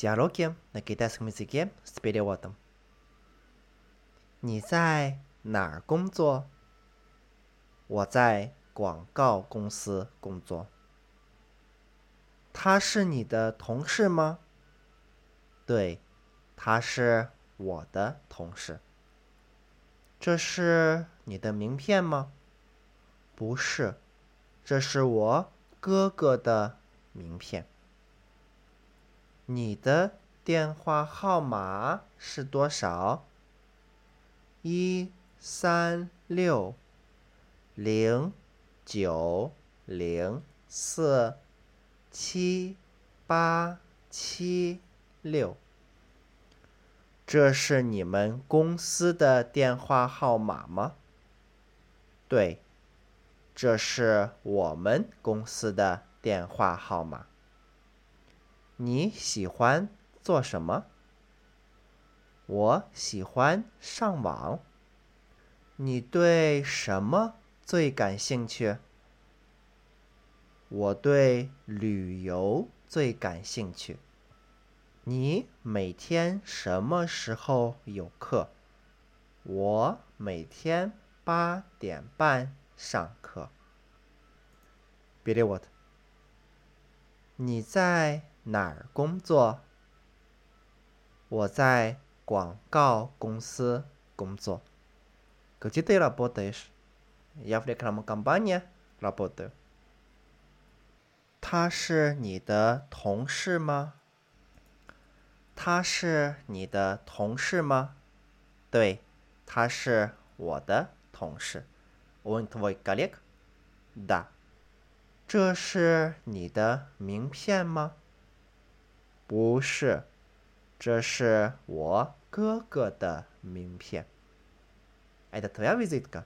Диалоги на китайском языке с переводом. 你在哪儿工作？我在广告公司工作。他是你的同事吗？对，他是我的同事。这是你的名片吗？不是，这是我哥哥的名片。 你的电话号码是多少？一三六零九零四七八七六。这是你们公司的电话号码吗？对，这是我们公司的电话号码。你喜欢做什么？我喜欢上网。你对什么最感兴趣？我对旅游最感兴趣。你每天什么时候有课？我每天八点半上课。别理我。你在？哪儿工作？我在广告公司工作。Где ты работаешь? Я в рекламной компании работаю. 他是你的同事吗？他是你的同事吗？对，他是我的同事。Он твой коллега? Да. 这是你的名片吗？ 不是，这是我哥哥的名片。Это твоя визитка?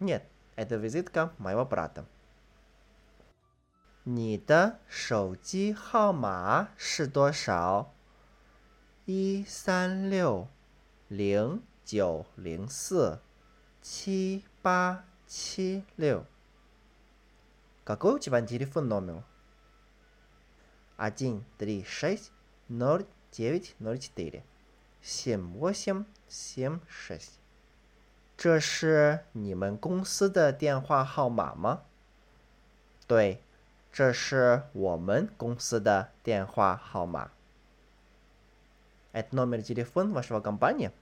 Нет, это визитка моего брата. 你的手机号码是多少？一三六零九零四七八七六。Какой у тебя телефон номер? один три шесть ноль девять ноль четыре семь восемь семь шесть。这是你们公司的电话号码吗？对，这是我们公司的电话号码。Это номер телефона вашего компании?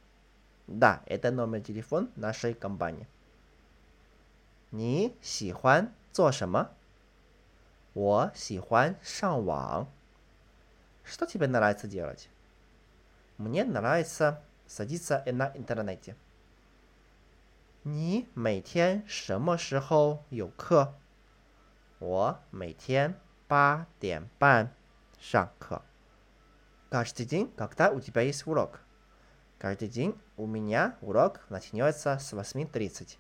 Да, это номер телефона нашей компании. 你喜欢做什么？ 我喜欢上网。Что тебе нравится делать? Мне нравится садиться на интернете. 你每天什么时候有课？我每天八点半上课。Каждый день, когда у тебя есть урок? Каждый день у меня урок начинается с восьми тридцать.